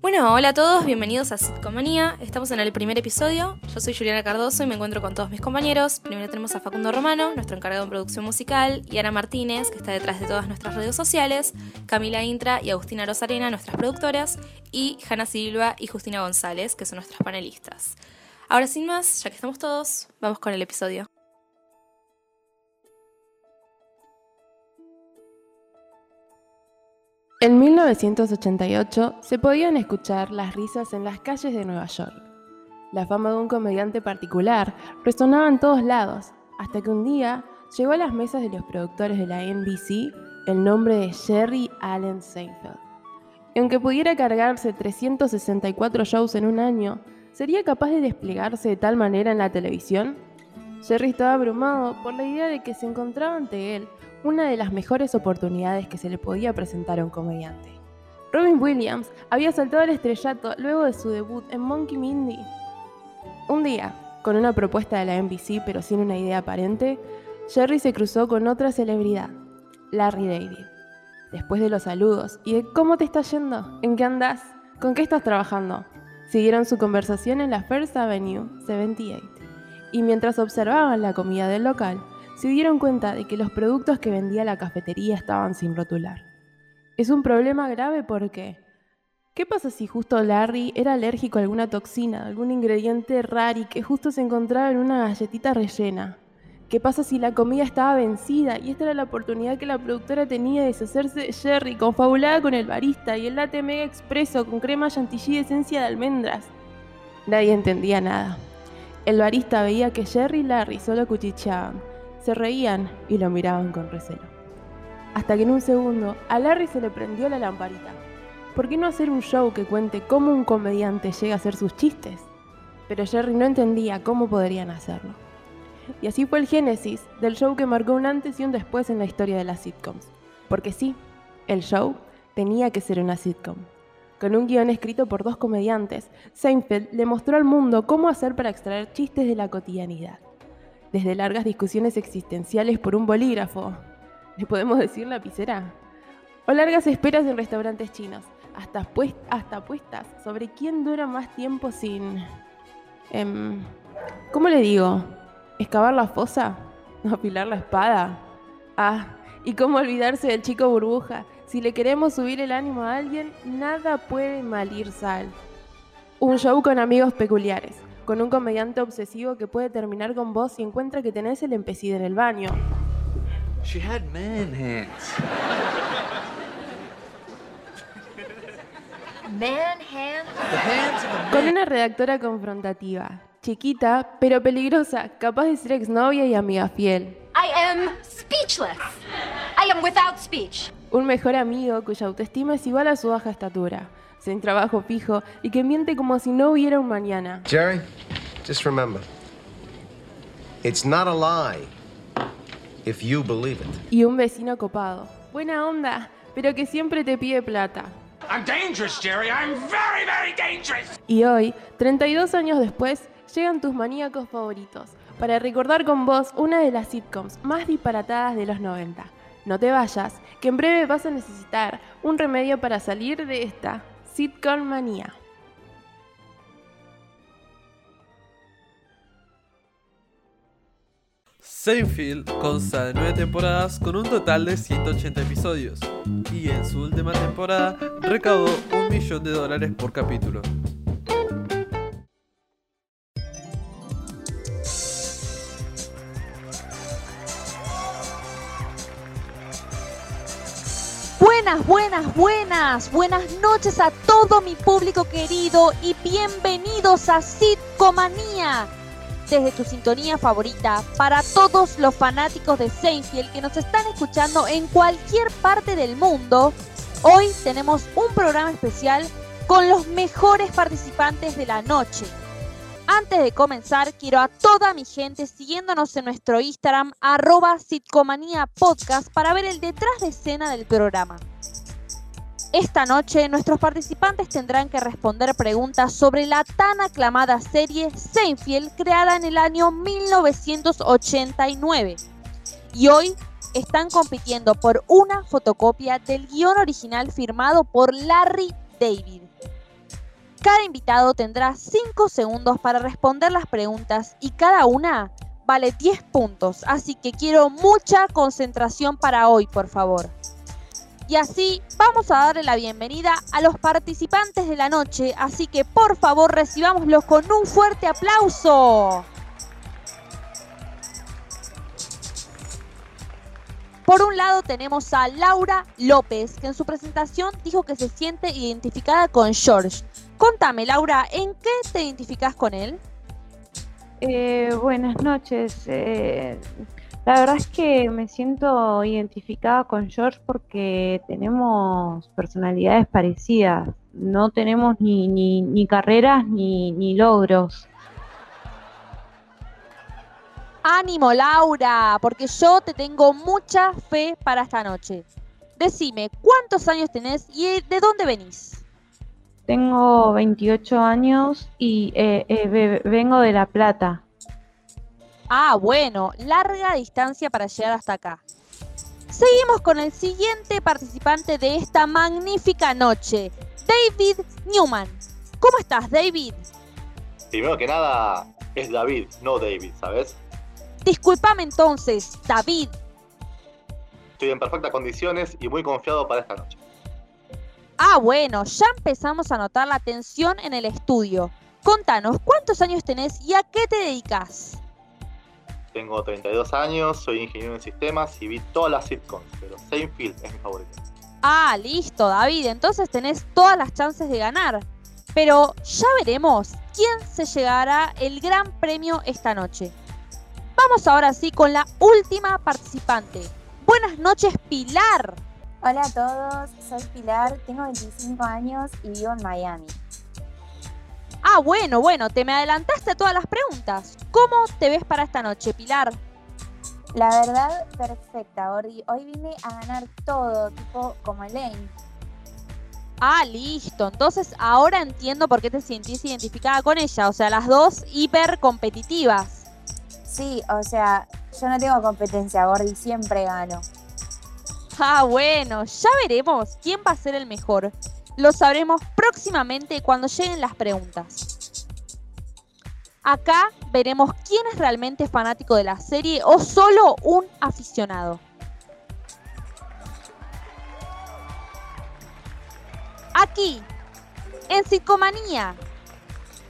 Bueno, hola a todos, bienvenidos a Sitcomanía. Estamos en el primer episodio. Yo soy Juliana Cardoso y me encuentro con todos mis compañeros. Primero tenemos a Facundo Romano, nuestro encargado en producción musical, y Ana Martínez, que está detrás de todas nuestras redes sociales, Camila Intra y Agustina Rosarena, nuestras productoras, y Hanna Silva y Justina González, que son nuestras panelistas. Ahora sin más, ya que estamos todos, vamos con el episodio. En 1988 se podían escuchar las risas en las calles de Nueva York. La fama de un comediante particular resonaba en todos lados, hasta que un día llegó a las mesas de los productores de la NBC el nombre de Jerry Allen Seinfeld. Y aunque pudiera cargarse 364 shows en un año, ¿sería capaz de desplegarse de tal manera en la televisión? Jerry estaba abrumado por la idea de que se encontraba ante él una de las mejores oportunidades que se le podía presentar a un comediante. Robin Williams había saltado al estrellato luego de su debut en Monkey Mindy. Un día, con una propuesta de la NBC pero sin una idea aparente, Jerry se cruzó con otra celebridad, Larry David. Después de los saludos y de cómo te está yendo, en qué andas, con qué estás trabajando, siguieron su conversación en la First Avenue 78. Y mientras observaban la comida del local, se dieron cuenta de que los productos que vendía la cafetería estaban sin rotular. Es un problema grave porque... ¿Qué pasa si justo Larry era alérgico a alguna toxina, algún ingrediente raro y que justo se encontraba en una galletita rellena? ¿Qué pasa si la comida estaba vencida y esta era la oportunidad que la productora tenía de deshacerse de Jerry, confabulada con el barista y el latte mega expreso con crema chantilly de esencia de almendras? Nadie entendía nada. El barista veía que Jerry y Larry solo cuchicheaban, se reían y lo miraban con recelo. Hasta que en un segundo a Larry se le prendió la lamparita. ¿Por qué no hacer un show que cuente cómo un comediante llega a hacer sus chistes? Pero Jerry no entendía cómo podrían hacerlo. Y así fue el génesis del show que marcó un antes y un después en la historia de las sitcoms. Porque sí, el show tenía que ser una sitcom. Con un guion escrito por dos comediantes, Seinfeld le mostró al mundo cómo hacer para extraer chistes de la cotidianidad. Desde largas discusiones existenciales por un bolígrafo, ¿le podemos decir lapicera? O largas esperas en restaurantes chinos, hasta, pues- apuestas sobre quién dura más tiempo sin... em, ¿Cómo le digo? ¿Excavar la fosa? ¿Afilar la espada? Ah, y cómo olvidarse del chico burbuja. Si le queremos subir el ánimo a alguien, nada puede malir sal. Un show con amigos peculiares, con un comediante obsesivo que puede terminar con vos si encuentra que tenés el empecid en el baño. She had man hands. Man? The hands of a Con una redactora confrontativa, chiquita, pero peligrosa, capaz de ser exnovia y amiga fiel. I am speechless. I am without speech. Un mejor amigo cuya autoestima es igual a su baja estatura, sin trabajo fijo y que miente como si no hubiera un mañana. Jerry, just remember it's not a lie if you believe it. Y un vecino copado. Buena onda, pero que siempre te pide plata. I'm dangerous, Jerry. I'm very, very dangerous. Y hoy, 32 años después, llegan tus maníacos favoritos para recordar con vos una de las sitcoms más disparatadas de los 90. No te vayas, que en breve vas a necesitar un remedio para salir de esta sitcom manía. Seinfeld consta de nueve temporadas con un total de 180 episodios y en su última temporada recaudó un millón de dólares por capítulo. Buenas, buenas, buenas, buenas noches a todo mi público querido y bienvenidos a Sitcomanía. Desde tu sintonía favorita, para todos los fanáticos de Seinfeld que nos están escuchando en cualquier parte del mundo, hoy tenemos un programa especial con los mejores participantes de la noche. Antes de comenzar, quiero a toda mi gente siguiéndonos en nuestro Instagram, arroba Sitcomanía para ver el detrás de escena del programa. Esta noche, nuestros participantes tendrán que responder preguntas sobre la tan aclamada serie Seinfeld, creada en el año 1989. Y hoy están compitiendo por una fotocopia del guion original firmado por Larry David. Cada invitado tendrá 5 segundos para responder las preguntas y cada una vale 10 puntos, así que quiero mucha concentración para hoy, por favor. Y así vamos a darle la bienvenida a los participantes de la noche, así que por favor recibámoslos con un fuerte aplauso. Por un lado tenemos a Laura López, que en su presentación dijo que se siente identificada con George. Contame, Laura, ¿en qué te identificas con él? Eh, buenas noches. Eh, la verdad es que me siento identificada con George porque tenemos personalidades parecidas. No tenemos ni, ni, ni carreras ni, ni logros. Ánimo, Laura, porque yo te tengo mucha fe para esta noche. Decime, ¿cuántos años tenés y de dónde venís? Tengo 28 años y eh, eh, ve- vengo de La Plata. Ah, bueno, larga distancia para llegar hasta acá. Seguimos con el siguiente participante de esta magnífica noche, David Newman. ¿Cómo estás, David? Primero que nada, es David, no David, ¿sabes? Disculpame entonces, David. Estoy en perfectas condiciones y muy confiado para esta noche. Ah, bueno, ya empezamos a notar la tensión en el estudio. Contanos, ¿cuántos años tenés y a qué te dedicas? Tengo 32 años, soy ingeniero en sistemas y vi todas las sitcoms, pero Seinfeld es mi favorito. Ah, listo, David, entonces tenés todas las chances de ganar. Pero ya veremos quién se llegará el gran premio esta noche. Vamos ahora sí con la última participante. Buenas noches, Pilar. Hola a todos, soy Pilar, tengo 25 años y vivo en Miami. Ah, bueno, bueno, te me adelantaste a todas las preguntas. ¿Cómo te ves para esta noche, Pilar? La verdad, perfecta, Gordy. Hoy vine a ganar todo, tipo como Elaine. Ah, listo. Entonces ahora entiendo por qué te sentís identificada con ella. O sea, las dos hiper competitivas. Sí, o sea, yo no tengo competencia, Gordy, siempre gano. Ah, bueno, ya veremos quién va a ser el mejor. Lo sabremos próximamente cuando lleguen las preguntas. Acá veremos quién es realmente fanático de la serie o solo un aficionado. Aquí, en Psicomanía.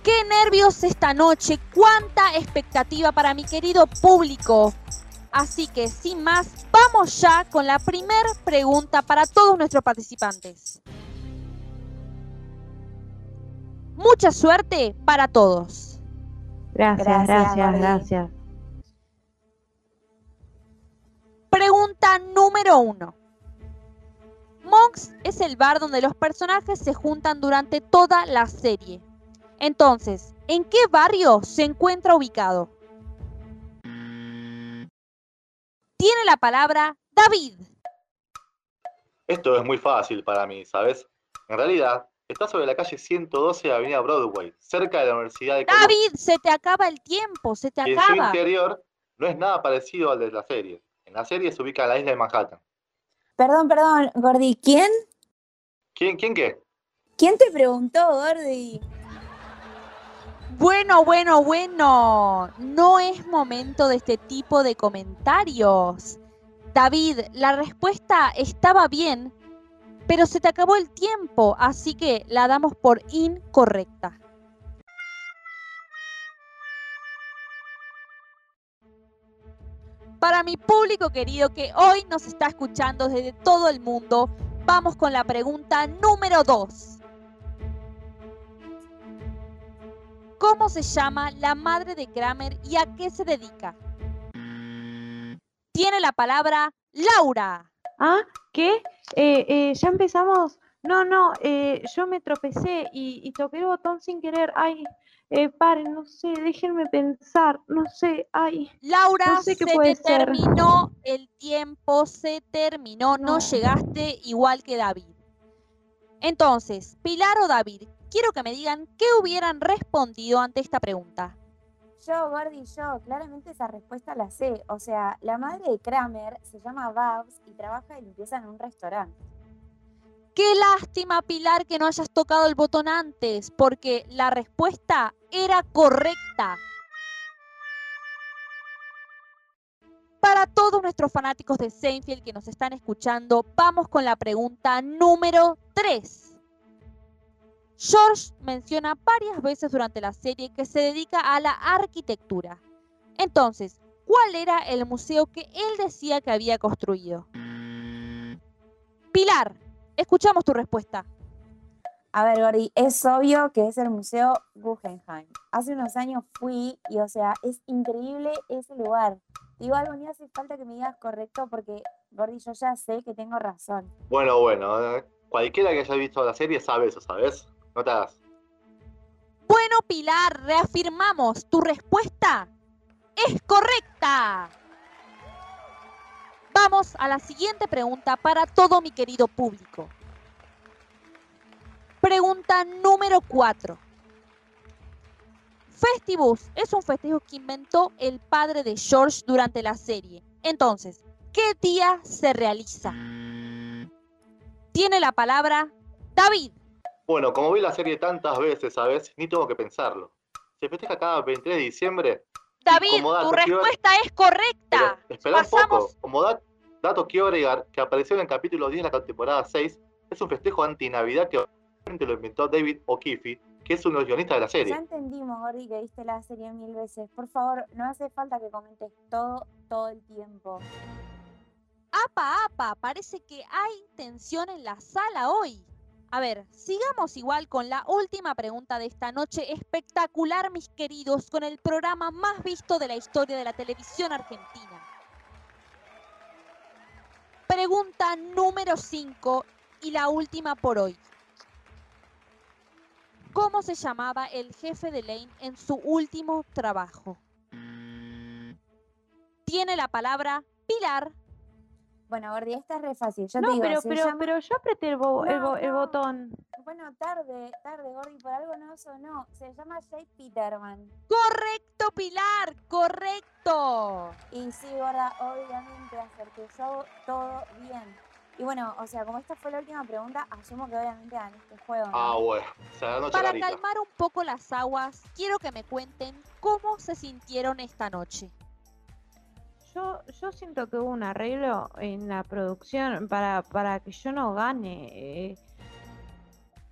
¡Qué nervios esta noche! ¡Cuánta expectativa para mi querido público! Así que, sin más, vamos ya con la primera pregunta para todos nuestros participantes. Mucha suerte para todos. Gracias, Gracias, gracias, gracias. Pregunta número uno. Monks es el bar donde los personajes se juntan durante toda la serie. Entonces, ¿en qué barrio se encuentra ubicado? Tiene la palabra David. Esto es muy fácil para mí, ¿sabes? En realidad, está sobre la calle 112 de Avenida Broadway, cerca de la Universidad de Columbia. David, se te acaba el tiempo, se te Y en su acaba. interior no es nada parecido al de la serie. En la serie se ubica en la isla de Manhattan. Perdón, perdón, Gordy, ¿quién? ¿Quién, quién qué? ¿Quién te preguntó, Gordy? Bueno, bueno, bueno. No es momento de este tipo de comentarios. David, la respuesta estaba bien, pero se te acabó el tiempo, así que la damos por incorrecta. Para mi público querido que hoy nos está escuchando desde todo el mundo, vamos con la pregunta número 2. ¿Cómo se llama la madre de Kramer y a qué se dedica? Tiene la palabra Laura. Ah, ¿qué? Eh, eh, ¿Ya empezamos? No, no, eh, yo me tropecé y, y toqué el botón sin querer. Ay, paren, no sé, déjenme pensar, no sé, ay. Laura, No sé qué se puede te ser. terminó el tiempo, se terminó, no. No. llegaste igual que David. Entonces, Pilar o David, quiero que me digan qué hubieran respondido ante esta pregunta. Yo, Gordy, yo, claramente esa respuesta la sé. O sea, la madre de Kramer se llama Babs y trabaja de limpieza en un restaurante. Qué lástima, Pilar, que no hayas tocado el botón antes, porque la respuesta era correcta. Para todos nuestros fanáticos de Seinfeld que nos están escuchando, vamos con la pregunta número 3. George menciona varias veces durante la serie que se dedica a la arquitectura. Entonces, ¿cuál era el museo que él decía que había construido? Pilar, escuchamos tu respuesta. A ver, Gordy, es obvio que es el Museo Guggenheim. Hace unos años fui y, o sea, es increíble ese lugar. Digo algo, ni hace falta que me digas correcto porque, Gordy, yo ya sé que tengo razón. Bueno, bueno, eh, cualquiera que haya visto la serie sabe eso, ¿sabes? Bueno, Pilar, reafirmamos, tu respuesta es correcta. Vamos a la siguiente pregunta para todo mi querido público. Pregunta número 4. Festivus es un festejo que inventó el padre de George durante la serie. Entonces, ¿qué día se realiza? Tiene la palabra David. Bueno, como vi la serie tantas veces, ¿sabes? Ni tengo que pensarlo. Se festeja cada 23 de diciembre. David, como dato tu respuesta es correcta. Espera un poco. Como dat- dato quiero agregar que apareció en el capítulo 10 de la temporada 6, es un festejo anti-Navidad que obviamente lo inventó David O'Keefe, que es uno de los guionistas de la Ya serie. entendimos, Gordy, que viste la serie mil veces. Por favor, no hace falta que comentes todo, todo el tiempo. Apa, apa, parece que hay tensión en la sala hoy. A ver, sigamos igual con la última pregunta de esta noche espectacular, mis queridos, con el programa más visto de la historia de la televisión argentina. Pregunta número 5 y la última por hoy. ¿Cómo se llamaba el jefe de Lane en su último trabajo? Tiene la palabra Pilar. Bueno, Gordy, esta es re fácil. Yo te No, digo, pero, pero, llama- pero yo apreté el, bo- el, No, bo- el no. botón. Bueno, tarde, tarde, Gordy, por algo no sonó. Se llama Jay Peterman. Correcto, Pilar, correcto. Y sí, gorda, obviamente acerté yo todo bien. Y bueno, o sea, como esta fue la última pregunta, asumo que obviamente gané este juego. ¿no? Ah, bueno. Noche Para calmar un poco las aguas, quiero que me cuenten cómo se sintieron esta noche. Yo, yo siento que hubo un arreglo en la producción para, para que yo no gane. eh.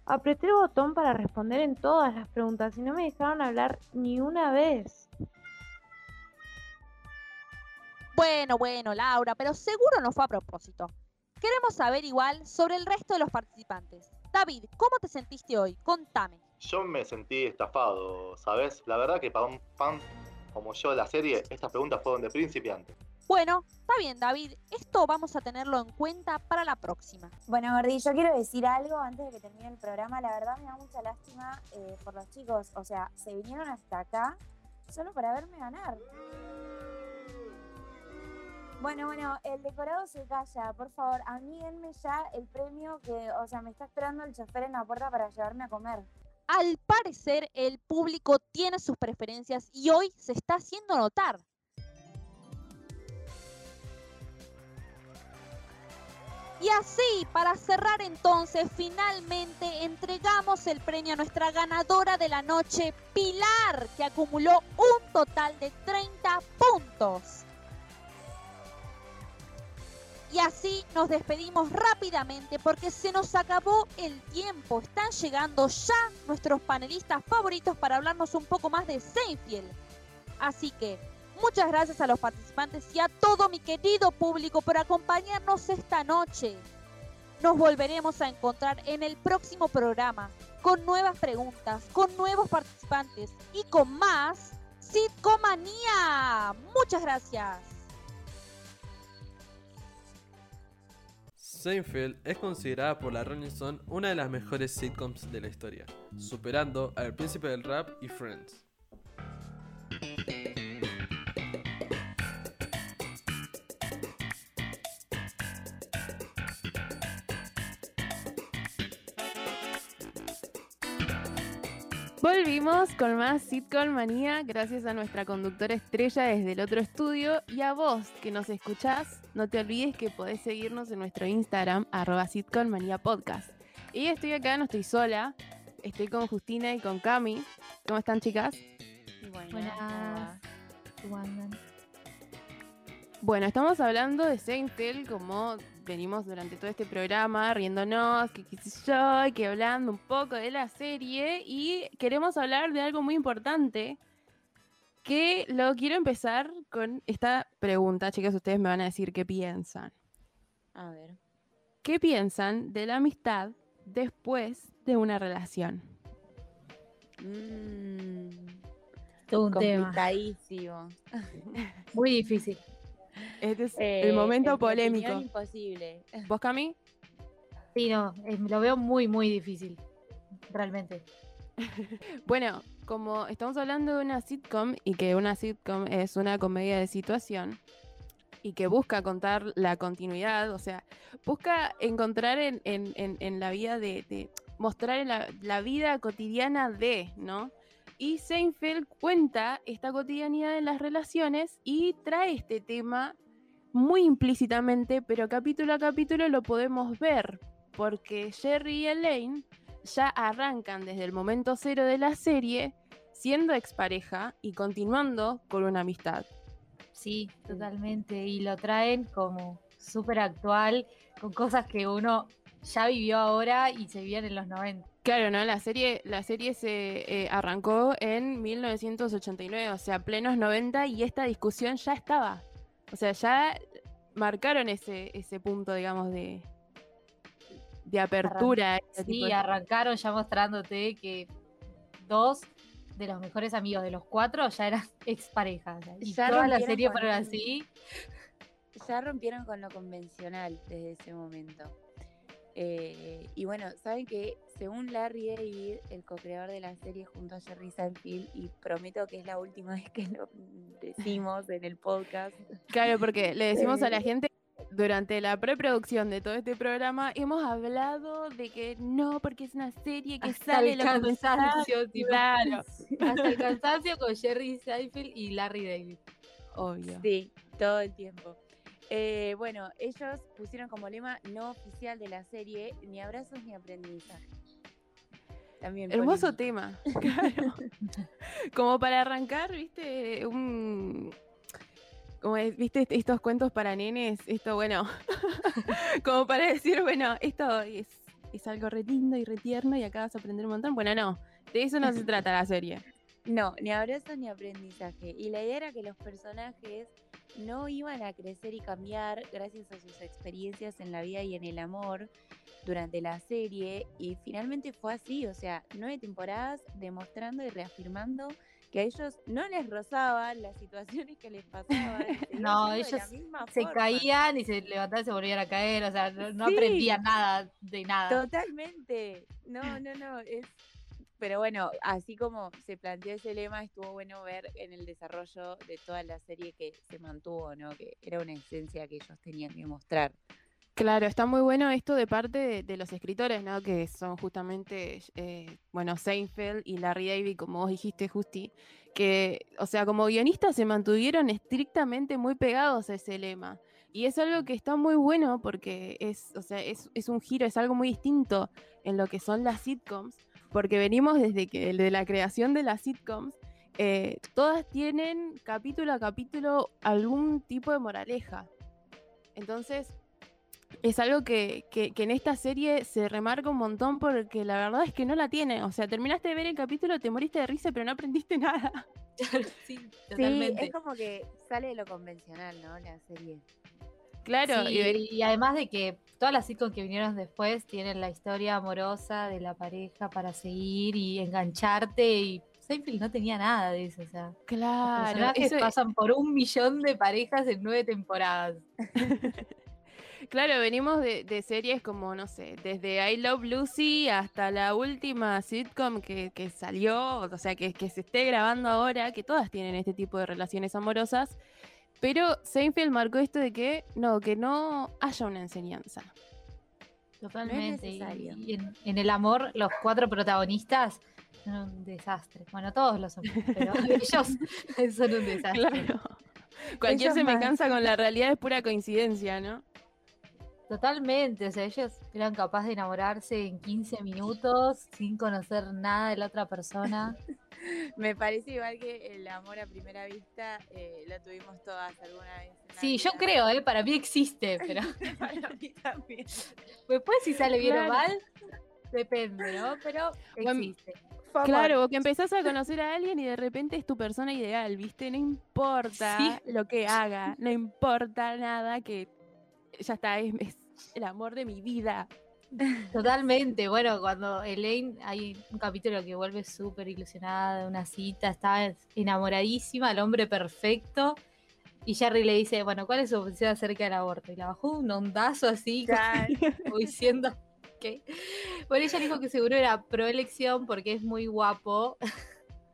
Apreté el botón para responder en todas las preguntas y no me dejaron hablar ni una vez. Bueno, bueno, Laura, pero seguro no fue a propósito. Queremos saber igual sobre el resto de los participantes. David, ¿cómo te sentiste hoy? Contame. Yo me sentí estafado, ¿sabes? La verdad que para un fan como yo de la serie, estas preguntas fueron de principiante. Bueno, está bien, David. Esto vamos a tenerlo en cuenta para la próxima. Bueno, Gordi, yo quiero decir algo antes de que termine el programa. La verdad me da mucha lástima eh, por los chicos. O sea, se vinieron hasta acá solo para verme ganar. Bueno, bueno, el decorado se calla. Por favor, a mí denme ya el premio que, o sea, me está esperando el chofer en la puerta para llevarme a comer. Al parecer, el público tiene sus preferencias y hoy se está haciendo notar. Y así, para cerrar entonces, finalmente entregamos el premio a nuestra ganadora de la noche, Pilar, que acumuló un total de 30 puntos. Y así nos despedimos rápidamente porque se nos acabó el tiempo. Están llegando ya nuestros panelistas favoritos para hablarnos un poco más de Seinfeld. Así que muchas gracias a los participantes y a todo mi querido público por acompañarnos esta noche. Nos volveremos a encontrar en el próximo programa con nuevas preguntas, con nuevos participantes y con más Sitcomanía. Muchas gracias. Seinfeld es considerada por la Rolling Stone una de las mejores sitcoms de la historia, superando a El Príncipe del Rap y Friends. Volvimos con más Sitcom Manía gracias a nuestra conductora estrella desde el otro estudio y a vos que nos escuchás, no te olvides que podés seguirnos en nuestro Instagram arroba Sitcom Manía Podcast. Y estoy acá, no estoy sola, estoy con Justina y con Cami. ¿Cómo están chicas? Buenas. ¿Cómo andan? Bueno, estamos hablando de Seinfeld como venimos durante todo este programa riéndonos, que qué sé yo, que hablando un poco de la serie y queremos hablar de algo muy importante que lo quiero empezar con esta pregunta, chicas, ustedes me van a decir qué piensan. A ver. ¿Qué piensan de la amistad después de una relación? Mmm. Todo un tema. Complicadísimo. Muy difícil. Este es Eh, el momento en mi polémico. imposible. ¿Vos, Cami? Sí, no, eh, lo veo muy, muy difícil. Realmente. Bueno, como estamos hablando de una sitcom y que una sitcom es una comedia de situación y que busca contar la continuidad, o sea, busca encontrar en, en- en- en la vida de, de- mostrar en la, la vida cotidiana de, ¿no? Y Seinfeld cuenta esta cotidianidad en las relaciones y trae este tema muy implícitamente, pero capítulo a capítulo lo podemos ver, porque Jerry y Elaine ya arrancan desde el momento cero de la serie siendo expareja y continuando con una amistad. Sí, totalmente. Y lo traen como súper actual, con cosas que uno ya vivió ahora y se vivían en los 90. Claro, ¿no? La serie, la serie se eh, arrancó en 1989, o sea, plenos 90, y esta discusión ya estaba. O sea, ya marcaron ese, ese punto, digamos, de, de apertura. este Sí, de- arrancaron ya mostrándote que dos de los mejores amigos de los cuatro ya eran exparejas. Y Ya toda la serie fueron así. Ya rompieron con lo convencional desde ese momento. Eh, y bueno, saben que según Larry David, el co-creador de la serie junto a Jerry Seinfeld, y prometo que es la última vez que lo decimos en el podcast. Claro, porque le decimos a la Eh, gente durante la preproducción de todo este programa, hemos hablado de que no, porque es una serie que Hasta sale el lo cansancio, tipo. Claro, Hasta el cansancio con Jerry Seinfeld y Larry David. obvio. Sí, todo el tiempo. Eh, bueno, ellos pusieron como lema no oficial de la serie ni abrazos ni aprendizaje. También Hermoso polémico. tema. Claro. Como para arrancar, viste, un. Como es- viste est- estos cuentos para nenes, esto bueno, como para decir, bueno, esto es, es algo re lindo y re tierno y acá vas a aprender un montón. Bueno, no, de eso no se trata la serie. No, ni abrazos ni aprendizaje. Y la idea era que los personajes no iban a crecer y cambiar gracias a sus experiencias en la vida y en el amor durante la serie. Y finalmente fue así, o sea, nueve temporadas demostrando y reafirmando que a ellos no les rozaban las situaciones que les pasaban. No, ellos se forma. caían y se levantaban y se volvían a caer. O sea, no, no aprendían nada de nada. Totalmente. No, no, no. Es... Pero bueno, así como se planteó ese lema, estuvo bueno ver en el desarrollo de toda la serie que se mantuvo, ¿no? Que era una esencia que ellos tenían que mostrar. Claro, está muy bueno esto de parte de, los escritores, ¿no? Que son justamente, eh, bueno, Seinfeld y Larry David, como vos dijiste, Justi, que, o sea, como guionistas se mantuvieron estrictamente muy pegados a ese lema. Y es algo que está muy bueno porque es, o sea, es, es un giro, es algo muy distinto en lo que son las sitcoms, porque venimos desde que, de la creación de las sitcoms, eh, todas tienen capítulo a capítulo algún tipo de moraleja. Entonces, es algo que, que- que en esta serie se remarca un montón porque la verdad es que no la tiene. O sea, terminaste de ver el capítulo, te moriste de risa, pero no aprendiste nada. sí, Sí, es como que sale de lo convencional, ¿no? La serie. Claro, Sí, y ver- y, además de que todas las sitcoms que vinieron después tienen la historia amorosa de la pareja para seguir y engancharte y Seinfeld no tenía nada de eso, o sea, los claro. personajes eso- pasan por un millón de parejas en nueve temporadas. Claro, venimos de, de series como, no sé, desde I Love Lucy hasta la última sitcom que, que salió, o sea, que, que se esté grabando ahora, que todas tienen este tipo de relaciones amorosas. Pero Seinfeld marcó esto de que no, que no haya una enseñanza. Totalmente. y- en, en el amor, los cuatro protagonistas son un desastre. Bueno, todos lo son, pero ellos son un desastre. Claro. Cualquier Ellos semejanza con la realidad es pura coincidencia, ¿no? Totalmente, o sea, ellos eran capaces de enamorarse en 15 minutos sin conocer nada de la otra persona. Me parece igual que el amor a primera vista eh, lo tuvimos todas alguna vez. Sí, yo creo, ¿eh? para mí existe, pero Para mí también. después si sale bien Claro. o mal, depende, ¿no? Pero existe. Claro, que empezás a conocer a alguien y de repente es tu persona ideal, ¿viste? No importa Sí. lo que haga, no importa nada, que ya está, es, es el amor de mi vida. Totalmente, bueno, cuando Elaine, hay un capítulo que vuelve súper ilusionada de una cita, está enamoradísima, el hombre perfecto, y Jerry le dice, bueno, ¿cuál es su posición acerca del aborto? Y la bajó un ondazo así, como diciendo que... Bueno, ella dijo que seguro era pro elección porque es muy guapo.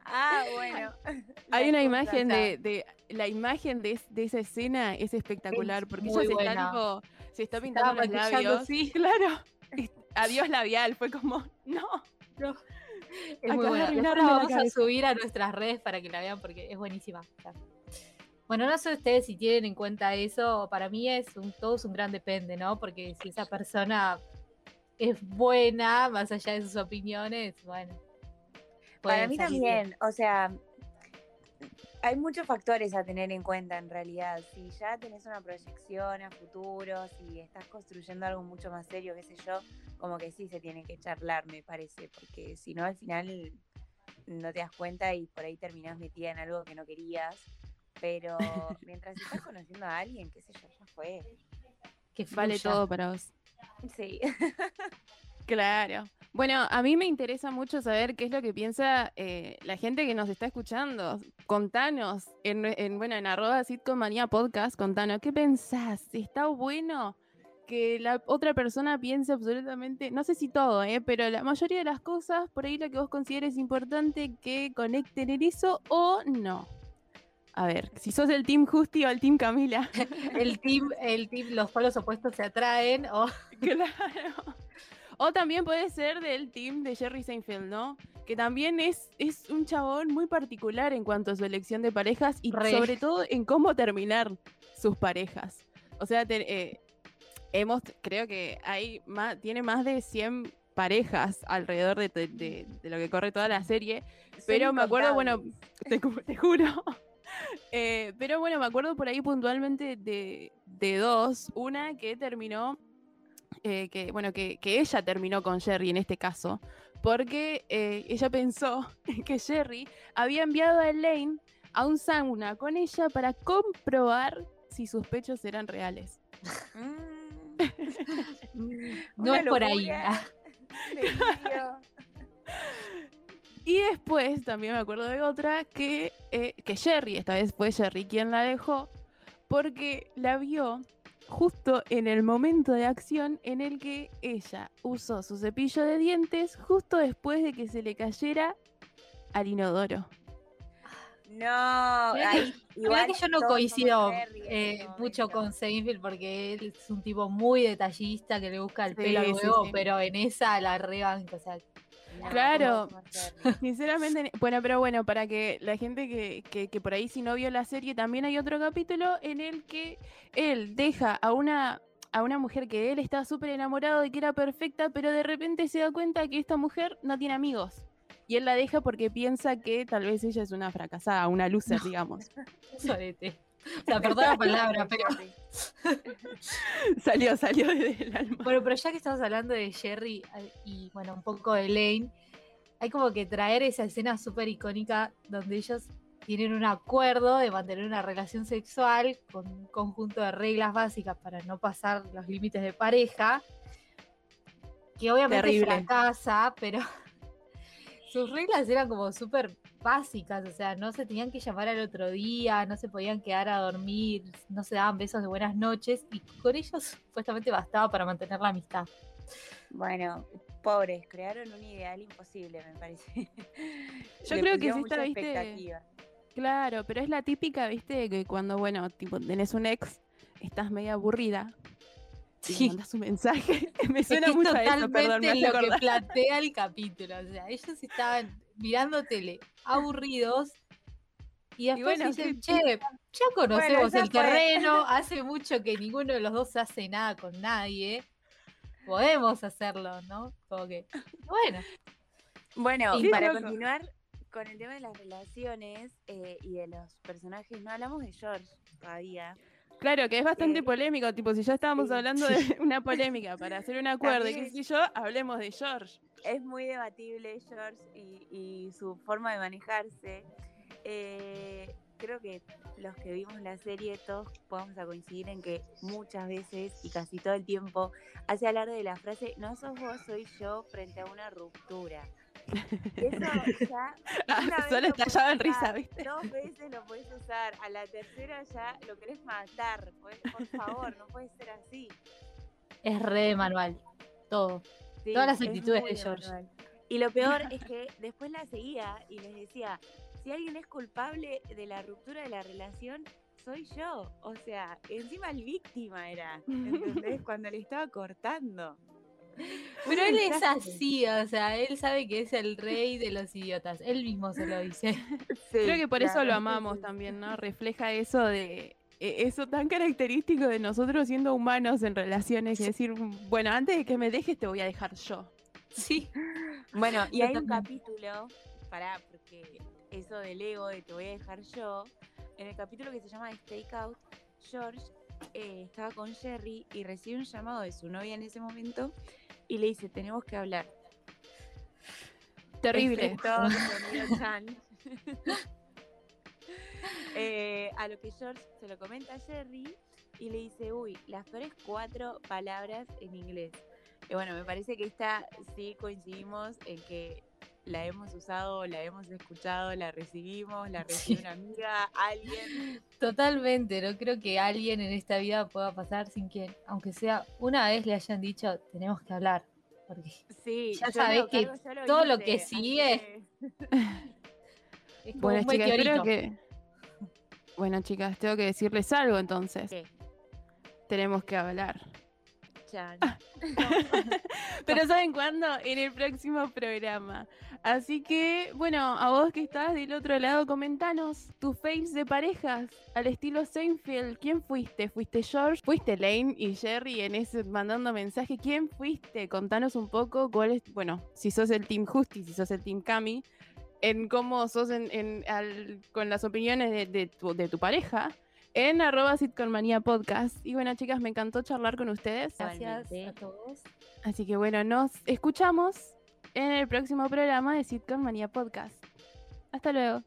Ah, bueno. Hay una imagen de, de- la imagen de, es- de esa escena es espectacular Es porque ella se está tipo, se está Se pintando los labios. sí. Claro. Adiós labial, fue como, no. Es muy buena. La vamos a subir a nuestras redes para que la vean porque es buenísima. Bueno, no sé ustedes si tienen en cuenta eso. Para mí es un, todo es un gran depende, ¿no? Porque si esa persona es buena, más allá de sus opiniones, bueno. Para mí salir también, o sea, hay muchos factores a tener en cuenta en realidad. Si ya tenés una proyección a futuro, si estás construyendo algo mucho más serio, qué sé yo, como que sí se tiene que charlar, me parece, porque si no al final no te das cuenta y por ahí terminás metida en algo que no querías. Pero mientras estás conociendo a alguien, qué sé yo, ya fue. Que Vale todo para vos. Sí. Claro. Bueno, a mí me interesa mucho saber qué es lo que piensa eh, la gente que nos está escuchando. Contanos, en, en, bueno, en arroba sitcommanía podcast, contanos, ¿qué pensás? ¿Está bueno que la otra persona piense absolutamente, no sé si todo, eh, pero la mayoría de las cosas, por ahí lo que vos consideres importante que conecten en eso o no? A ver, si sos el team Justi o el team Camila. El team, el team, los polos opuestos se atraen. O... Claro. O también puede ser del team de Jerry Seinfeld, ¿no? Que también es, es un chabón muy particular en cuanto a su elección de parejas y Re. sobre todo en cómo terminar sus parejas. O sea, te- eh, hemos, creo que hay más, tiene más de 100 parejas alrededor de, de- lo que corre toda la serie. Pero me acuerdo, bueno, te juro. Eh, pero bueno, me acuerdo por ahí puntualmente de, de dos. Una que terminó, eh, que bueno, que, que ella terminó con Jerry en este caso, porque eh, ella pensó que Jerry había enviado a Elaine a un sauna con ella para comprobar si sus pechos eran reales. No Una es por ahí. Delirio. Y después también me acuerdo de otra que, eh, que Jerry, esta vez fue Jerry quien la dejó, porque la vio justo en el momento de acción en el que ella usó su cepillo de dientes justo después de que se le cayera al inodoro. No, ahí igual que yo no coincido eh, mucho momento. con Seinfeld porque él es un tipo muy detallista que le busca el Sí, pelo al sí, huevo, sí. pero en esa la rebanca, o sea, No, Claro. Sinceramente, bueno, pero bueno, para que la gente que, que- que por ahí si no vio la serie, también hay otro capítulo en el que él deja a una, a una mujer que él estaba súper enamorado de que era perfecta, pero de repente se da cuenta que esta mujer no tiene amigos. Y él la deja porque piensa que tal vez ella es una fracasada, una loser, digamos. sorete. O sea, perdón la palabra, pero salió, salió desde el alma. bueno, pero ya que estamos hablando de Jerry eh, y bueno, un poco de Lane, hay como que traer esa escena súper icónica donde ellos tienen un acuerdo de mantener una relación sexual con un conjunto de reglas básicas para no pasar los límites de pareja, que obviamente Terrible. fracasa, pero sus reglas eran como súper básicas, o sea, no se tenían que llamar al otro día, no se podían quedar a dormir, no se daban besos de buenas noches, y con ellos supuestamente bastaba para mantener la amistad. Bueno, pobres, crearon un ideal imposible, me parece. Yo Le creo que sí está, viste. Claro, pero es la típica, viste, que cuando, bueno, tipo, tenés un ex, estás media aburrida. y Sí. le mandas un mensaje. Me Es suena que es mucho a eso, totalmente perdón, me hace lo que plantea el capítulo. O sea, ellos estaban mirando tele aburridos y después bueno, dicen, sí, che, ya conocemos ya el fue". terreno, hace mucho que ninguno de los dos hace nada con nadie. Podemos hacerlo, ¿no? Como que, bueno, Bueno, Sí, para loco. continuar con el tema de las relaciones eh, y de los personajes, no hablamos de George todavía. Claro, que es bastante Eh, polémico, tipo, si ya estábamos sí. hablendo de una polémica para hacer un acuerdo y sé yo, hablemos de George. Es muy debatible George y, y su forma de manejarse. Eh, creo que los que vimos la serie todos podemos a coincidir en que muchas veces y casi todo el tiempo hace hablar de la frase no sos vos, soy yo frente a una ruptura. Eso ya una vez Solo lo estallaba en podés risa, ¿viste? Dos veces lo puedes usar, a la tercera ya lo querés matar. Por favor, no puede ser así. es re de manual. Todo. Sí, Todas las es actitudes de George. manual. Y lo peor es que después la seguía y les decía, si alguien es culpable de la ruptura de la relación, soy yo. O sea, encima el víctima era, ¿entendés? Cuando le estaba cortando. Pero él es así, o sea, él sabe que es el rey de los idiotas. Él mismo se lo dice. Creo que por eso lo amamos sí. también, ¿no? Refleja eso de e- eso tan característico de nosotros siendo humanos en relaciones y decir, bueno, antes de que me dejes te voy a dejar yo. Sí. Bueno, y hay un capítulo, pará, porque eso del ego de te voy a dejar yo, en el capítulo que se llama Stakeout, George eh, estaba con Jerry y recibe un llamado de su novia en ese momento y le dice, tenemos que hablar. Terrible. Chan. Eh, a lo que George se lo comenta a Jerry y le dice, uy, las peores cuatro palabras en inglés. Y bueno, me parece que esta sí coincidimos en que la hemos usado, la hemos escuchado, la recibimos, la recibió Sí. una amiga, alguien. Totalmente, no creo que alguien en esta vida pueda pasar sin que, aunque sea una vez le hayan dicho, tenemos que hablar. Porque Sí, Ya sabés lo que lo todo lo que sigue- es como Bueno, un chicas, creo que. Bueno, chicas, tengo que decirles algo entonces. ¿Qué? Tenemos que hablar. Chan. Pero ¿saben cuándo? En el próximo programa. Así que, bueno, a vos que estás del otro lado, comentanos tus fails de parejas al estilo Seinfeld. ¿Quién fuiste? ¿Fuiste George? ¿Fuiste Lane y Jerry en ese mandando mensaje? ¿Quién fuiste? Contanos un poco cuál es, bueno, si sos el Team Justice, si sos el Team Cami, en cómo sos en, en- al- con las opiniones de, de tu, de tu pareja. En arroba sitcommanía podcast. Y bueno, chicas, me encantó charlar con ustedes. Gracias Igualmente. a todos. Así que bueno, nos escuchamos en el próximo programa de Sitcom Manía Podcast. Hasta luego.